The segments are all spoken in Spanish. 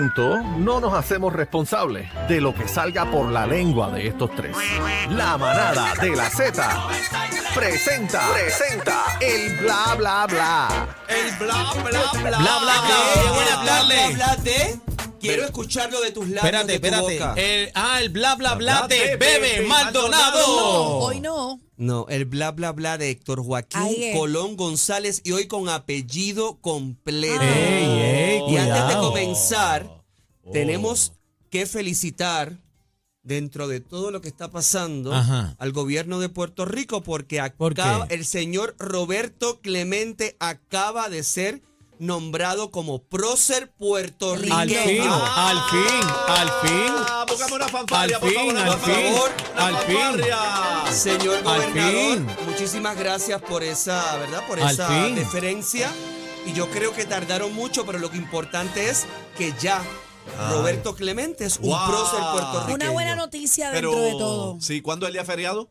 momento no nos hacemos responsables de lo que salga por la lengua de estos tres. La manada de la Z presenta, presenta el bla bla bla. El bla bla bla. Bla, bla, bla. Bla, Buenas bla, tardes. bla, bla de. Quiero escucharlo de tus labios. Espérate, de tu espérate. boca. El, ah, el bla bla bla bla de de Bebe Bebe Maldonado. Hoy no. No, el bla bla bla de Héctor Joaquín. Colón González y hoy con apellido completo. Ah. Ey, ey, y antes de comenzar, tenemos que felicitar dentro de todo lo que está pasando Ajá. al gobierno de Puerto Rico porque acaba, el señor Roberto Clemente acaba de ser nombrado como prócer puertorriqueño. Al fin, Ah, al fin, al fin. Póngame una fanfarria, Al por fin, favor, al por fin, favor. Una al fin. Señor Al gobernador, fin. muchísimas gracias por esa, ¿verdad? Por Al esa fin. deferencia. Y yo creo que tardaron mucho, pero lo que importante es que ya Ay. Roberto Clemente es un Wow. prócer puertorriqueño. Una buena noticia Pero, dentro de todo. sí, ¿cuándo es el día feriado?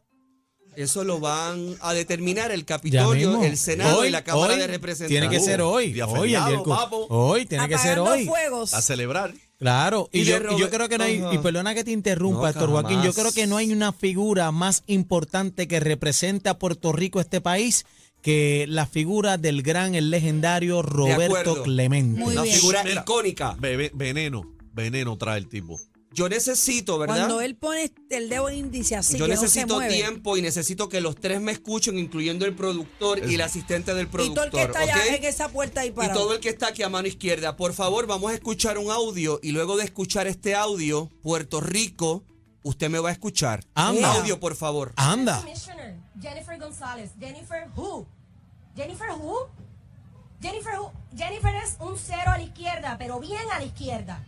Eso lo van a determinar el Capitolio, el Senado Hoy, y la Cámara hoy, de Representantes. Tiene que ser hoy. Día Hoy, feriado, día- papo. hoy, tiene que ser hoy. fuegos. A celebrar. Claro, y, Y yo, creo que no hay, y perdona que te interrumpa, No, Héctor Joaquín, yo creo que no hay una figura más importante que represente a Puerto Rico, este país, que la figura del gran, el legendario Roberto. Clemente. Muy Una bien. figura Mira. icónica. Bebe- veneno, veneno trae el tipo. Yo necesito, ¿verdad? Cuando él pone el dedo índice así, Yo que no se necesito mueve. tiempo y necesito que los tres me escuchen, incluyendo el productor y el asistente del Y todo productor. el que está allá en esa puerta ahí Y parado. todo el que está aquí a mano izquierda, por favor, vamos a escuchar un audio y luego de escuchar este audio, Puerto Rico, usted me va a escuchar. Anda. Audio, por favor. Anda. Jennifer González. Jennifer who? Jennifer who? Jennifer who? Jennifer es un cero a la izquierda, pero bien a la izquierda.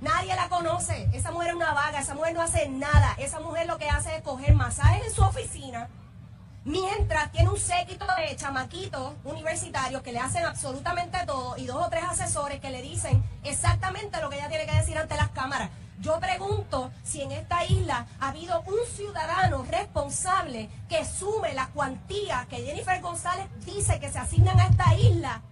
Nadie la conoce. Esa mujer es una vaga, esa mujer no hace nada. Esa mujer lo que hace es coger masajes en su oficina, mientras tiene un séquito de chamaquitos universitarios que le hacen absolutamente todo y dos o tres asesores que le dicen exactamente lo que ella tiene que decir ante las cámaras. Yo pregunto si en esta isla ha habido un ciudadano responsable que sume la cuantía que Jennifer González dice que se asignan a esta isla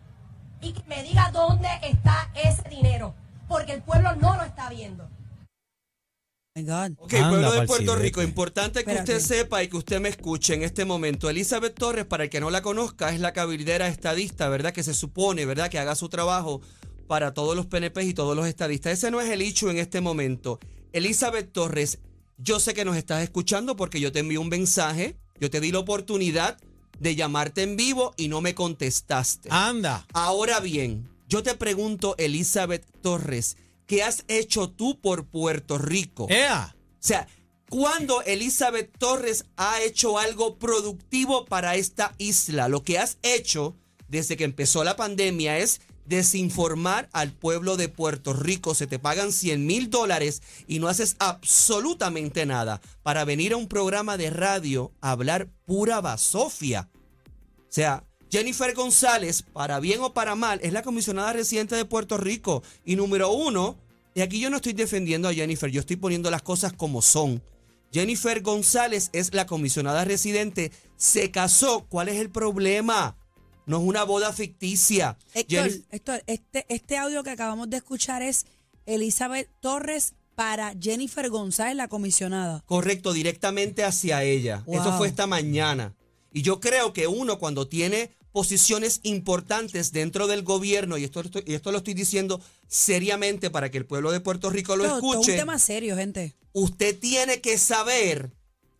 y que me diga dónde está ese dinero, porque el pueblo no lo está viendo. Oh my God. Ok, Anda pueblo de Puerto. Rico, importante que Espérate. usted sepa y que usted me escuche en este momento. Elizabeth Torres, para el que no la conozca, es la cabildera estadista, ¿verdad? Que se supone, ¿verdad? Que haga su trabajo para todos los PNP y todos los estadistas. Ese no es el hecho en este momento. Elizabeth Torres, yo sé que nos estás escuchando porque yo te envié un mensaje, yo te di la oportunidad de llamarte en vivo y no me contestaste. Anda. Ahora bien, yo te pregunto, Elizabeth Torres, ¿qué has hecho tú por Puerto Rico? Ea. O sea, ¿cuándo Elizabeth Torres ha hecho algo productivo para esta isla? Lo que has hecho desde que empezó la pandemia es desinformar al pueblo de Puerto Rico. Se te pagan 100 mil dólares y no haces absolutamente nada para venir a un programa de radio a hablar pura basofia. O sea, Jennifer González, para bien o para mal, es la comisionada residente de Puerto Rico. Y número uno, y aquí yo no estoy defendiendo a Jennifer, yo estoy poniendo las cosas como son. Jennifer González es la comisionada residente, se casó, ¿cuál es el problema? No es una boda ficticia. Héctor, Jennifer- Héctor, este, este audio que acabamos de escuchar es Elizabeth Torres para Jennifer González, la comisionada. Correcto, directamente hacia ella. Wow. Esto fue esta mañana. Y yo creo que uno cuando tiene posiciones importantes dentro del gobierno, y esto, y esto lo estoy diciendo seriamente para que el pueblo de Puerto Rico lo escuche, un tema serio, gente. usted tiene que saber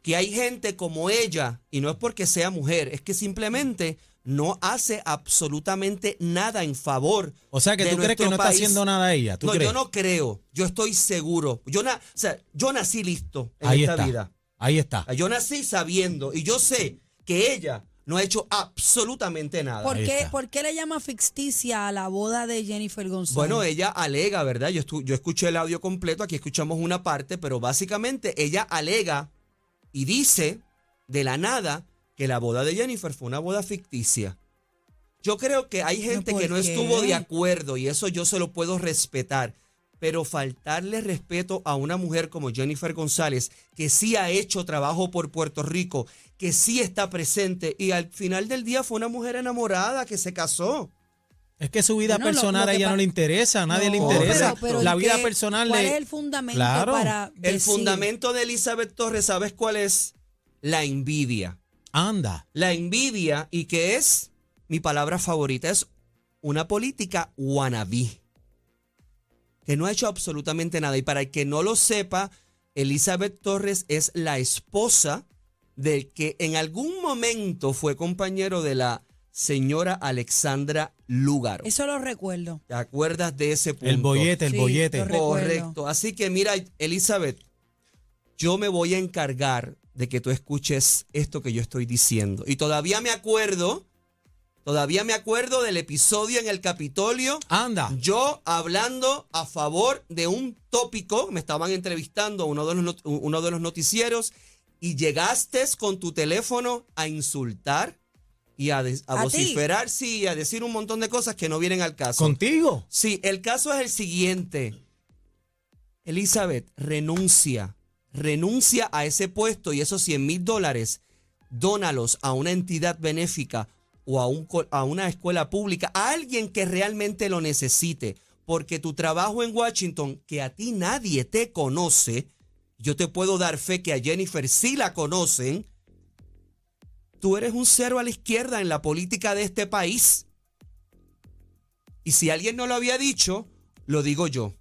que hay gente como ella, y no es porque sea mujer, es que simplemente no hace absolutamente nada en favor. O sea que de tú crees que no está haciendo nada ella. ¿Tú no, crees? yo no creo. Yo estoy seguro. Yo, na- o sea, yo nací listo en Ahí esta está. vida. Ahí está. Yo nací sabiendo y yo sé que ella no ha hecho absolutamente nada. ¿Por qué. ¿Por qué le llama ficticia a la boda de Jennifer González? Bueno, ella alega, ¿verdad? Yo, estu- yo escuché el audio completo, aquí escuchamos una parte, pero básicamente ella alega y dice de la nada que la boda de Jennifer fue una boda ficticia. Yo creo que hay gente ¿por que no qué? estuvo de acuerdo y eso yo se lo puedo respetar. Pero faltarle respeto a una mujer como Jennifer González, que sí ha hecho trabajo por Puerto Rico, que sí está presente y al final del día fue una mujer enamorada que se casó. Es que su vida Bueno, personal lo a ella no le interesa, a nadie le interesa. pero- pero la ¿y vida qué- personal ¿Cuál le... es el fundamento Claro. para El fundamento de Elizabeth Torres, ¿sabes cuál es? La envidia. Anda. La envidia y que es mi palabra favorita, es una política wannabe. Que no ha hecho absolutamente nada. Y para el que no lo sepa, Elizabeth Torres es la esposa del que en algún momento fue compañero de la señora Alexandra Lúgaro. Eso lo recuerdo. ¿Te acuerdas de ese punto? El bollete, el Sí, bollete. Correcto. Así que mira, Elizabeth, yo me voy a encargar de que tú escuches esto que yo estoy diciendo. Y todavía me acuerdo, todavía me acuerdo del episodio en el Capitolio. Anda. Yo hablando a favor de un tópico, me estaban entrevistando uno de los, uno de los noticieros y llegaste con tu teléfono a insultar y a, des- a ¿A ti? vociferar, sí, y a decir un montón de cosas que no vienen al caso. ¿Contigo? Sí, el caso es el siguiente. Elizabeth, renuncia. Renuncia a ese puesto y esos 100 mil dólares, dónalos a una entidad benéfica o a, un co- a una escuela pública, a alguien que realmente lo necesite. Porque tu trabajo en Washington, que a ti nadie te conoce, yo te puedo dar fe que a Jennifer sí la conocen, tú eres un cero a la izquierda en la política de este país. Y si alguien no lo había dicho, lo digo yo.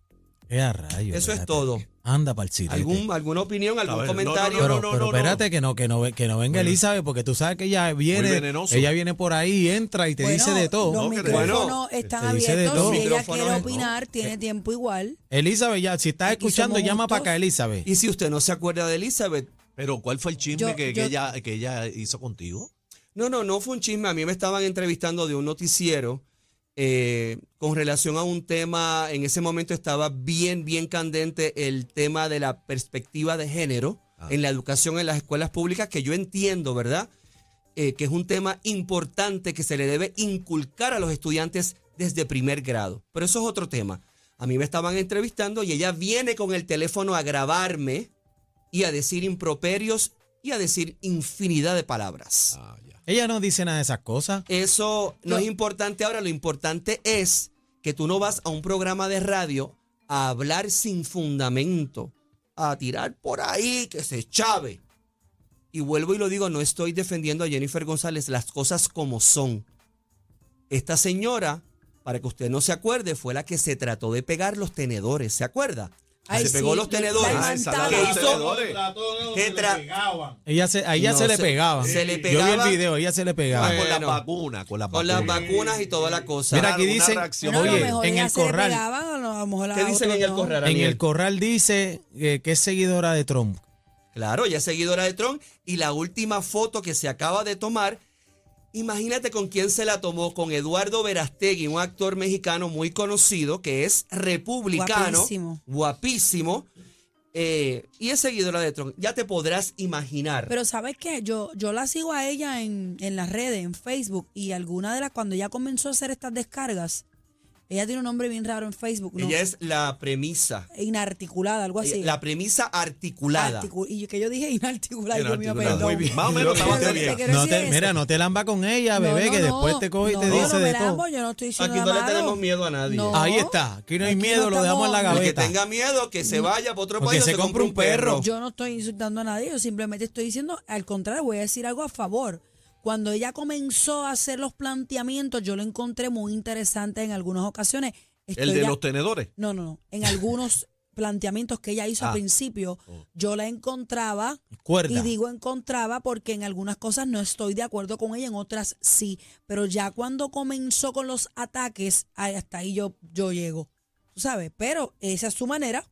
Eso es todo. Anda para el ¿Algún, ¿Alguna opinión, algún ver, no, no, comentario? Pero, no, pero no, no. espérate que no, que no, que no venga Elizabeth, porque tú sabes que ella viene, ella viene por ahí, entra y te Bueno, dice de todo. Los No, micrófonos Bueno, están abiertos. Si ella quiere opinar, tiene tiempo igual. Elizabeth, ya, si estás escuchando, llama para acá, Elizabeth. Y si usted no se acuerda de Elizabeth, Pero ¿cuál fue el chisme Yo- que, que ella, que ella hizo contigo? no, no, no fue un chisme. A mí me estaban entrevistando de un noticiero eh, con relación a un tema. En ese momento estaba bien, bien candente el tema de la perspectiva de género Ah. en la educación en las escuelas públicas, que yo entiendo, ¿verdad? Eh, que es un tema importante que se le debe inculcar a los estudiantes desde primer grado. Pero eso es otro tema. A mí me estaban entrevistando y ella viene con el teléfono a grabarme y a decir improperios y a decir infinidad de palabras. Ah. Ella no dice nada de esas cosas. Eso no es importante ahora, lo importante es que tú no vas a un programa de radio a hablar sin fundamento, a tirar por ahí que se chave. Y vuelvo y lo digo, no estoy defendiendo a Jennifer González, las cosas como son. Esta señora, para que usted no se acuerde, fue la que se trató de pegar los tenedores, ¿se acuerda? Ay, se pegó sí, los la tenedores. Ah, esa levantada. la de ¿Qué los hizo? tenedores. ¿Qué tra- Ella se, a ella No, se le pegaba. se le Yo vi el video, ella se le pegaba. Con las vacunas, con las Con las vacunas. y toda la cosa. Mira, aquí Una dice, reacción. Bueno, a lo oye, mejor en el corral, pegaban, a lo- a lo mejor a ¿Qué dicen en el no. corral? en el corral dice eh, que es seguidora de Trump. Claro, ella es seguidora de Trump y la última foto que se acaba de tomar, imagínate con quién se la tomó, con Eduardo Verastegui, un actor mexicano muy conocido que es republicano, Guapísimo. guapísimo, eh, y es seguidora de Trump. Ya te podrás imaginar. Pero ¿sabes qué? Yo, yo la sigo a ella en, en las redes, en Facebook, y alguna de las, cuando ella comenzó a hacer estas descargas, ella tiene un nombre bien raro en Facebook, ¿no? ella es la premisa, Inarticulada, algo así. la premisa articulada. Articu- y que yo dije inarticulada, mío. Muy bien. Más o menos que bien. te No te, mira, no te lamba con ella, bebé, no, que no. después te coge y te No, dice de todo. yo no estoy diciendo Aquí no le tenemos miedo a nadie. No. Ahí está, aquí no hay Aquí miedo, no lo dejamos en la El que gaveta. tenga miedo, que se vaya para otro que país o se compre un perro. Yo no estoy insultando a nadie, yo simplemente estoy diciendo, al contrario, voy a decir algo a favor. Cuando ella comenzó a hacer los planteamientos, yo lo encontré muy interesante en algunas ocasiones. El de los tenedores. No, no, no. En algunos planteamientos que ella hizo Ah. al principio, yo la encontraba. Cuerda. Y digo encontraba porque en algunas cosas no estoy de acuerdo con ella, en otras sí. Pero ya cuando comenzó con los ataques, hasta ahí yo, yo llego. Tú sabes, pero esa es su manera.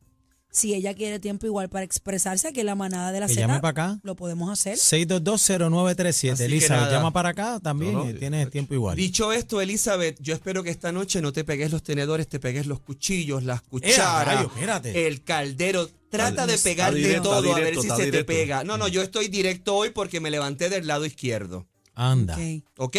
Si ella quiere tiempo igual para expresarse, aquí en la manada de la Que Z, llame para acá. lo podemos hacer. 6220937. Así que Elizabeth, nada. llama para acá también. No, no, eh, tienes tiempo igual. Dicho esto, Elizabeth, yo espero que esta noche no te pegues los tenedores, te pegues los cuchillos, las Eh, cucharas, espérate. el caldero. Trata de Está pegar de directo, todo a ver si se te pega. No, no, yo estoy directo hoy porque me levanté del lado izquierdo. Anda. Ok. ¿Ok?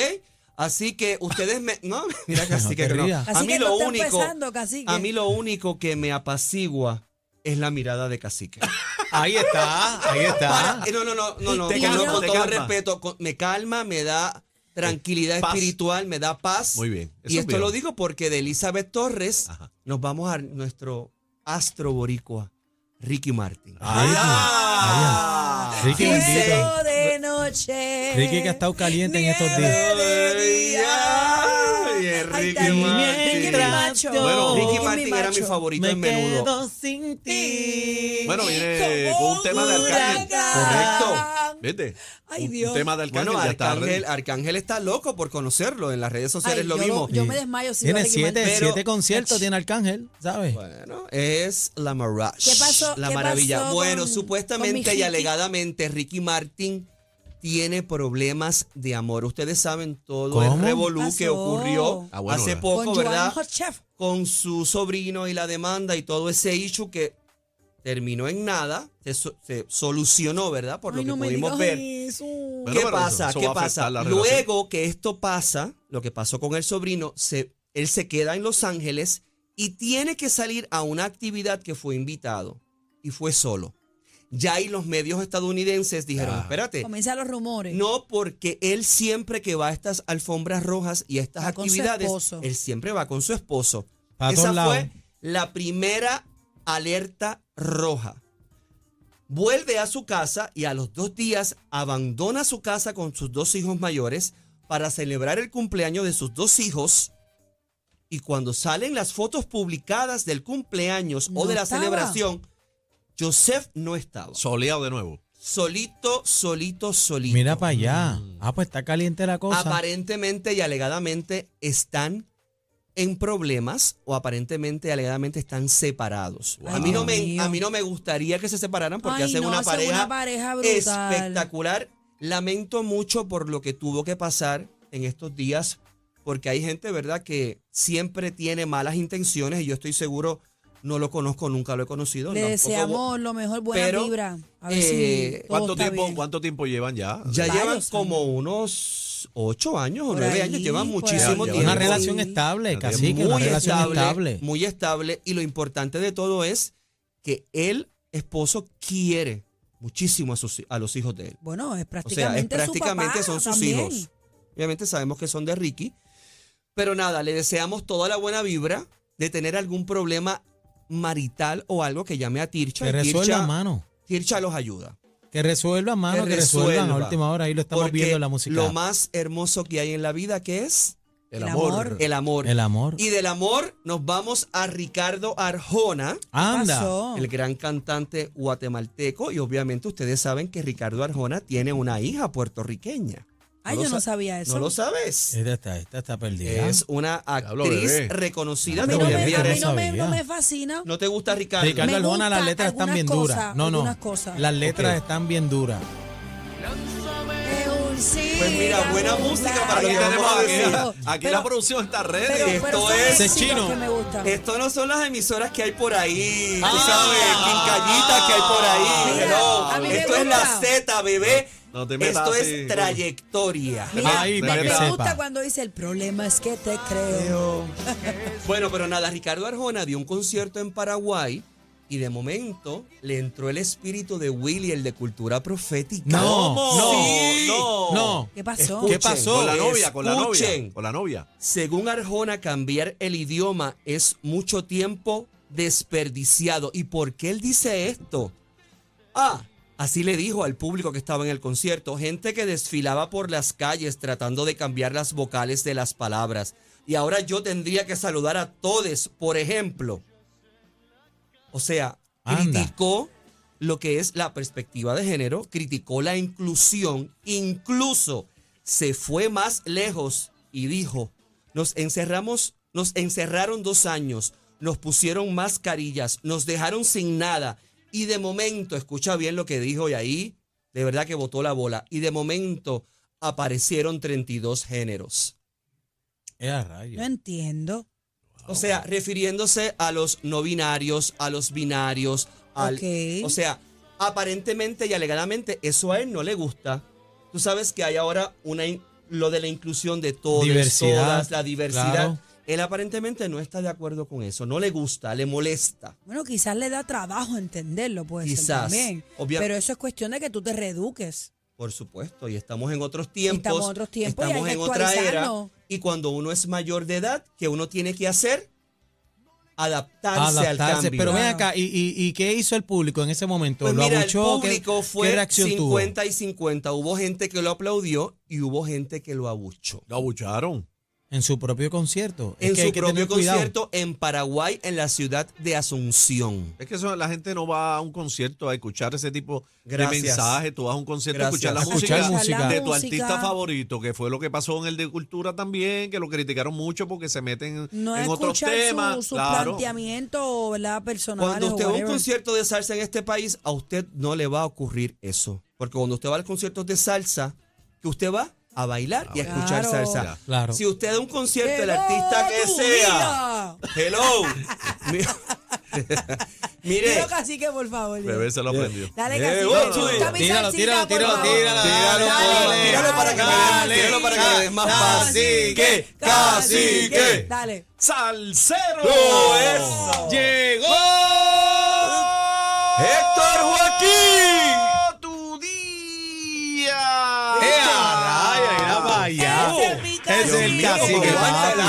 Así que ustedes me. No, mira, casi que no. A Así mí que lo no único. empezando, cacique. A mí lo único que me apacigua es la mirada de cacique. Ahí está, ahí está. Para- eh, no, no, no, no, no, Te con, calma, con te todo calma. respeto, con- me calma, me da tranquilidad Paz. espiritual, me da paz. Muy bien, eso Y es esto bien. lo digo porque de Elizabeth Torres Ajá. nos vamos a nuestro astro boricua, Ricky Martin. Ay, Ah. ay, Ricky bendito. de noche. Ricky que ha estado caliente en estos días. Ricky. Martin. Ricky. Bueno. Martin era mi favorito Me en menudo. quedo sin ti. Bueno, viene con un tema de Arcángel. Huracán. ¿Viste? Ay, Un- Dios. Un tema de Arcángel Bueno, ya está Arcángel. Arcángel está loco por conocerlo. En las redes sociales Ay, lo vimos. yo me desmayo si Tiene siete, siete conciertos, tiene Arcángel, ¿sabes? Bueno, es la Mirage. ¿Qué pasó- La qué maravilla. pasó bueno, con- con mi supuestamente y alegadamente Ricky Martin tiene problemas de amor. Ustedes saben todo ¿Cómo? el revolú ¿Qué que ocurrió Ah, bueno, hace poco, Con ¿verdad? Con su sobrino y la demanda y todo ese issue que terminó en nada, se, so- se solucionó, ¿verdad? Por Ay, lo que no pudimos ver. eso. ¿Qué pasa? eso ¿Qué pasa? relación. Luego que esto pasa, lo que pasó con el sobrino, se, él se queda en Los Ángeles y tiene que salir a una actividad que fue invitado y fue solo. Ya ahí los medios estadounidenses dijeron, Ah. espérate, Comienzan los rumores. no porque él siempre que va a estas alfombras rojas y a estas Va con su actividades, esposo. él siempre va con su esposo. Pa' Esa lados. fue la primera alerta roja. Vuelve a su casa y a los dos días abandona su casa con sus dos hijos mayores para celebrar el cumpleaños de sus dos hijos. Y cuando salen las fotos publicadas del cumpleaños o de la estaba. celebración, Joseph no estaba. Soleado de nuevo. Solito, solito, solito. Mira para allá. Ah, pues está caliente la cosa. Aparentemente y alegadamente están en problemas o aparentemente y alegadamente están separados. A, mí no me, a mí no me gustaría que se separaran porque Ay, hacen no, una, pareja una pareja brutal. espectacular. Lamento mucho por lo que tuvo que pasar en estos días porque hay gente, ¿verdad?, que siempre tiene malas intenciones y yo estoy seguro, no lo conozco, nunca lo he conocido. Le deseamos lo mejor, buena pero, vibra. A ver eh, si todo ¿Cuánto tiempo, bien. ¿Cuánto tiempo llevan ya? Ya Varios llevan años. como unos ocho años o nueve años, llevan muchísimo tiempo. Una relación estable, Muy casi que una relación estable. muy estable. Y lo importante de todo es que el esposo quiere muchísimo a, sus, a los hijos de él. Bueno, es O sea, es prácticamente, prácticamente su papá son sus también. hijos. Obviamente sabemos que son de Ricky. Pero nada, le deseamos toda la buena vibra de tener algún problema marital o algo que llame a Tircha. Que resuelva, Tircha, mano. Tircha los ayuda. Que resuelva, mano, que, Que resuelvan a resuelva. última hora. Ahí lo estamos Porque viendo en la música. Lo más hermoso que hay en la vida, que es El El amor. amor. el amor. El amor. Y del amor nos vamos a Ricardo Arjona, Anda. el gran cantante guatemalteco. Y obviamente ustedes saben que Ricardo Arjona tiene una hija puertorriqueña. Ay, yo no sa- sabía eso. ¿No lo sabes? Esta está, esta está perdida. Es una actriz reconocida. a mí te no voy a me, a mí no me- no fascina. ¿No te gusta Ricardo? Ricardo Me Arjona, las letras están bien cosas, duras. No, no. cosas. Las letras están bien duras. Pues mira, buena música para lo que tenemos vamos a aquí, aquí Pero- la producción está. Pero, Esto es- chino. Esto no son las emisoras que hay por ahí, tú Ah. sabes, quincallitas que hay por ahí. Mira, me Esto es la. Z, bebé. No te metas Esto así, es trayectoria. Mira, Ahí, me, para que me sepa. gusta cuando dice el problema es que te creo. Bueno, pero nada, Ricardo Arjona dio un concierto en Paraguay y de momento le entró el espíritu de Willy, el de cultura profética. No, no, Sí. no. No. ¿Qué pasó? Escuchen, ¿Qué pasó? Con la novia, con la novia. Escuchen. Con la novia. Según Arjona, cambiar el idioma es mucho tiempo desperdiciado. ¿Y por qué él dice esto? Ah, así le dijo al público que estaba en el concierto, gente que desfilaba por las calles tratando de cambiar las vocales de las palabras. Y ahora yo tendría que saludar a todos, por ejemplo. O sea, Anda. criticó lo que es la perspectiva de género, criticó la inclusión, incluso se fue más lejos y dijo, nos encerramos, nos encerraron dos años, nos pusieron mascarillas, nos dejaron sin nada y de momento, escucha bien lo que dijo y ahí de verdad que botó la bola y de momento aparecieron 32 géneros. Era rayo. No entiendo. O sea, refiriéndose a los no binarios, a los binarios, al, Ok. o sea, aparentemente y alegadamente eso a él no le gusta. Tú sabes que hay ahora una lo de la inclusión de todos, Diversidad, todas, la diversidad. claro. Él aparentemente no está de acuerdo con eso, no le gusta, le molesta. Bueno, quizás le da trabajo entenderlo, puede ser Quizás, también. obvia- Pero eso es cuestión de que tú te reeduques. Por supuesto, y estamos en otros tiempos. Estamos en otros tiempos y estamos hay en otra era. Y cuando uno es mayor de edad, ¿qué uno tiene que hacer? Adaptarse, al cambio. Pero ven Claro. acá, ¿y, y, y qué hizo el público en ese momento? Pues ¿Lo mira, abuchó? el ¿Qué- público ¿Qué, fue reacción 50 y 50. Hubo gente que lo aplaudió y hubo gente que lo abuchó. Lo abucharon. En su propio concierto? Es En que hay su que propio concierto en Paraguay, en la ciudad de Asunción. Es que eso, la gente no va a un concierto a escuchar ese tipo Gracias. de mensajes. Tú vas a un concierto Gracias. a escuchar la A escuchar música, música. de tu Música. artista favorito, que fue lo que pasó en el de cultura también, que lo criticaron mucho porque se meten No en otros temas. su, su claro. planteamiento, ¿verdad? Personal. Cuando usted va a un concierto de salsa en este país, a usted no le va a ocurrir eso. Porque cuando usted va a los conciertos de salsa, que usted va a bailar y a escuchar Claro. salsa. Claro. Si usted da un concierto, el ¡Hello, artista que tu sea. vida! Hello. Mi- Mire, Tiro cacique, por favor. Bebé se lo aprendió. Dale, Eh, cacique. busca mi Tíralo, tíralo, por tíralo, favor. tíralo, Tíralo, dale, tíralo para que me des- dale, tíralo para que me des más Cacique, cacique. Dale. ¡Salsero! ¡Oh, eso! ¡Llegó! Héctor el cacique.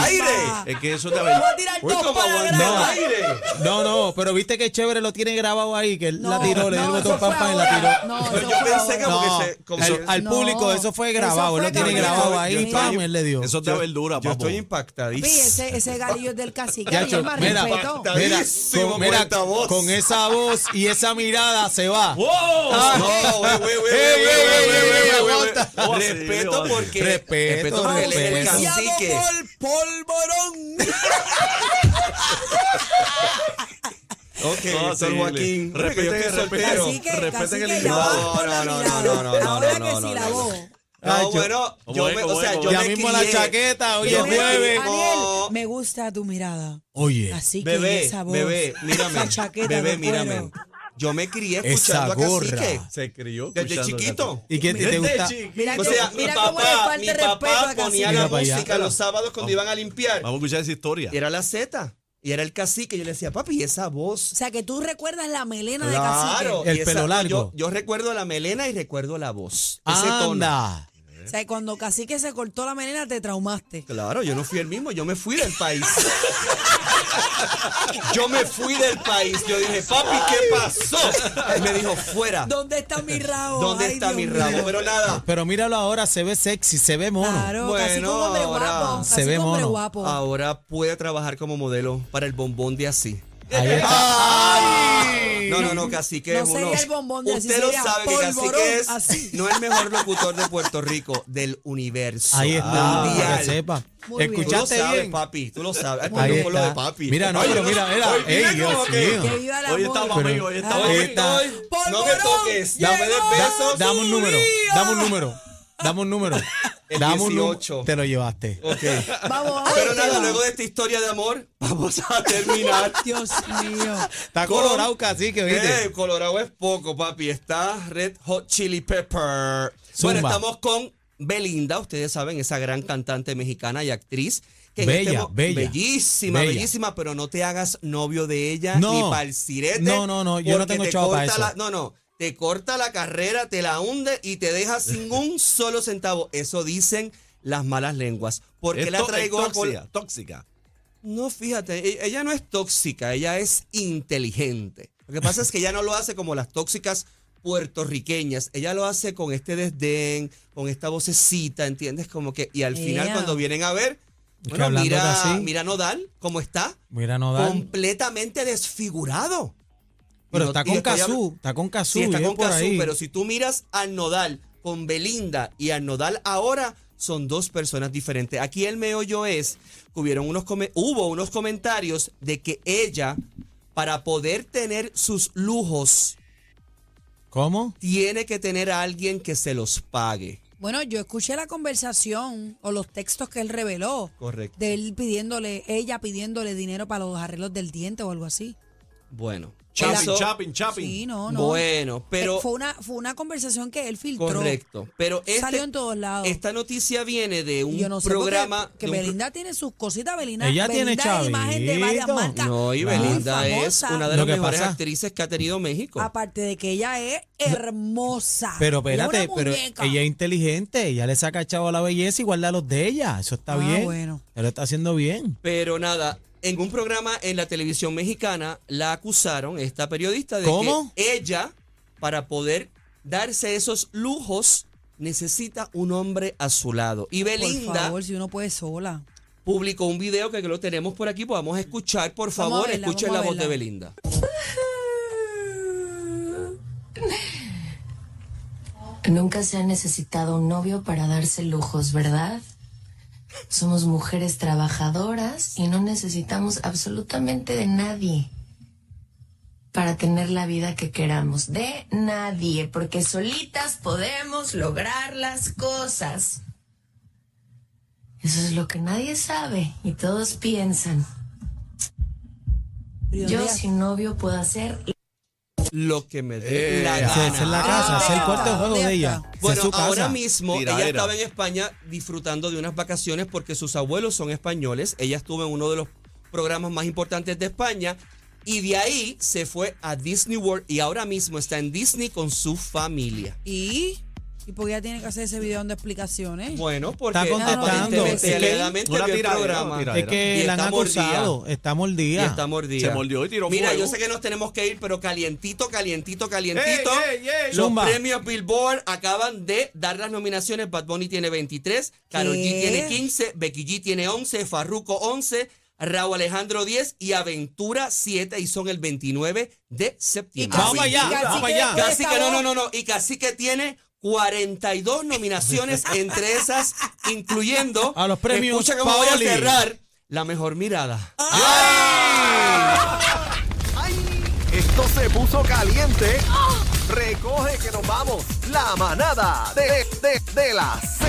aire. Es que eso te Voy a tirar Uy, dos como para aguanta grama. el aire. No, no, pero viste que chévere lo tiene grabado ahí, que él la tiró, le dio el botón pam pam y la tiró. No, Pero yo fue pensé que ahora. como No, que se- como al, se- al No, público eso fue grabado, él lo tiene grabado. grabado Yo ahí, estoy- pam, él le dio. Eso te da verdura, Yo papo. estoy Sí, impactadísimo. ese, ese galillo es del cacique. Ya, cho- mira, respeto. mira, Impactadísimo con, mira, con esta voz. con esa voz y esa mirada se va. No, güey, güey, güey, Ey, güey, ey, güey, ey, güey, ey, güey, ey, güey, aguanta. güey. Oh, sí, Respeto oh, porque Respeto, porque él es el respeto. cacique. polvorón. Ok, No, Héctor sí, Joaquín. respeten- soltero. El la No, no, no, no, no, Ahora que no, sí la voz. Bueno, yo ¿Cómo me, es, o sea, yo Ya me mismo la chaqueta, hoy yo es me- jueves. Me gusta tu mirada. Oye, Así que Bebé, esa voz, bebé, mírame. esa chaqueta Bebé, mírame. Yo me crié Esa escuchando a. Cacique. Se crió Desde escuchando chiquito. ¿y qué te, Desde gusta? chiquito. Mira O que- sea, mi mira cómo le papá, falta mi el respeto papá a ponía Cacique. la Mira para allá. música los sábados cuando iban a limpiar. Vamos a escuchar esa historia. Y era la Z. Y era el cacique. Yo le decía, papi, ¿y esa voz? O sea, que tú recuerdas la melena de Claro. cacique. El y esa- pelo largo. Yo, yo recuerdo la melena y recuerdo la voz. Ese tono. Anda. O sea, cuando cacique se cortó la melena, te traumaste. Claro, yo no fui el mismo, yo me fui del país. yo me fui del país. Yo dije, papi, ¿qué pasó? Él me dijo, fuera. ¿Dónde está mi rabo? ¿Dónde Ay, está Dios mi rabo? mío. Pero nada. Pero míralo ahora, se ve sexy, se ve mono. Claro, Bueno, casi como hombre ahora guapo. se casi ve como mono. guapo. Ahora puede trabajar como modelo para el bombón de así. Ahí está. No, no, no, cacique No es uno. sería el bombón de así, Usted lo sabe que cacique es así. no el mejor locutor de Puerto Rico, del universo. Ahí está, para mundial. que sepa. Muy bien. Tú lo ¿Escuchaste sabes, bien? papi, tú lo sabes. Ay, Ahí lo de papi. Mira, no, pero mira, mira. Hoy Ey, Dios que- mío. Que Hoy estamos Pero- amigos, hoy estamos amigos. está. estoy- Polvorón, No me toques, dame de besos. Dame un número, dame un número, dame un número. El Dame un número. 18. Te lo llevaste. Ok. Vamos, vamos. Pero nada, luego de esta historia de amor, vamos a terminar. Dios mío. Está Con- colorado cacique, ¿viste? Eh, Colorado es poco, papi. Está Red Hot Chili Pepper. Bueno, estamos con Belinda, ustedes saben, esa gran cantante mexicana y actriz. Que Bella, este mo- bella, Bellísima, bella. bellísima, pero no te hagas novio de ella No. ni para el sirete. No, no, no, yo no tengo te chavo pa' corta eso. la- no, no. Te corta la carrera, te la hunde y te deja sin un solo centavo. Eso dicen las malas lenguas. Porque Es la traigo tóxica, tóxica. no, fíjate, e- ella no es tóxica, ella es inteligente. Lo que pasa es que ella no lo hace como las tóxicas puertorriqueñas, ella lo hace con este desdén, con esta vocecita, ¿entiendes? Como que, y al final cuando vienen a ver, bueno, mira, así. mira Nodal, ¿cómo está? Mira, no da. Completamente desfigurado. Pero está con Cazú, está con Cazú. Sí, está con Cazú, pero si tú miras al Nodal con Belinda y al Nodal ahora, son dos personas diferentes. Aquí el meollo es que hubieron unos come- hubo unos comentarios de que ella, para poder tener sus lujos, ¿Cómo? tiene que tener a alguien que se los pague. Bueno, yo escuché la conversación o los textos que él reveló. Correcto. De él pidiéndole, ella pidiéndole dinero para los arreglos del diente o algo así. Bueno. Chapping, chapping, chapping. Sí, no, no. Bueno, pero Eh, fue una fue una conversación que él filtró. correcto. Pero este- Salió en todos lados. esta noticia viene de un yo no sé programa que pro- Belinda tiene sus cositas, Belinda. Ella tiene Belinda es imagen de varias marcas. No, y Claro. Belinda es una de las mejores pasa- actrices que ha tenido México. Aparte de que ella es hermosa. Pero espérate, pero ella es inteligente, ella le saca chavo a la belleza y guarda los de ella. Eso está Ah, bien. bueno. Lo está haciendo bien. Pero nada, en un programa en la televisión mexicana la acusaron, esta periodista, de ¿Cómo? que ella, para poder darse esos lujos, necesita un hombre a su lado. Y Por Belinda favor, si uno puede sola. publicó un video que lo tenemos por aquí, podamos escuchar, por favor, verla, escuchen la voz de. Belinda. Nunca se ha necesitado un novio para darse lujos, ¿verdad? Somos mujeres trabajadoras y no necesitamos absolutamente de nadie para tener la vida que queramos. De nadie, porque solitas podemos lograr las cosas. Eso es lo que nadie sabe y todos piensan. Yo sin novio puedo hacer Lo que me dé Eh, la gana. esa es la casa, ese es el cuarto de juego de ella. Bueno, su casa. ahora mismo ella estaba en España disfrutando de unas vacaciones porque sus abuelos son españoles. Ella estuvo en uno de los programas más importantes de España y de ahí se fue a Disney World y ahora mismo está en Disney con su familia. ¿Y? ¿Y por qué ella tiene que hacer ese video de explicaciones? Bueno, porque Está contestando. Es que programa. Es que Y la han está mordida. acusado, está y mordida. está mordida. Se mordió y tiró Mira, fuego. yo sé que nos tenemos que ir, pero calientito, calientito, calientito. ¡Ey, ey, ey! Los Zumba. premios Billboard acaban de dar las nominaciones. Bad Bunny tiene 23, Karol G tiene 15, Becky G tiene 11, Farruko 11, Raúl Alejandro 10 y Aventura 7 y son el 29 de septiembre. Vamos allá, vamos allá. Casi que no, no, no, no. Y casi que tiene 42 nominaciones, entre esas incluyendo. A los premios Escucha cómo voy a cerrar. La mejor mirada. Esto se puso caliente. Recoge que nos vamos. La manada de, de, de la Z.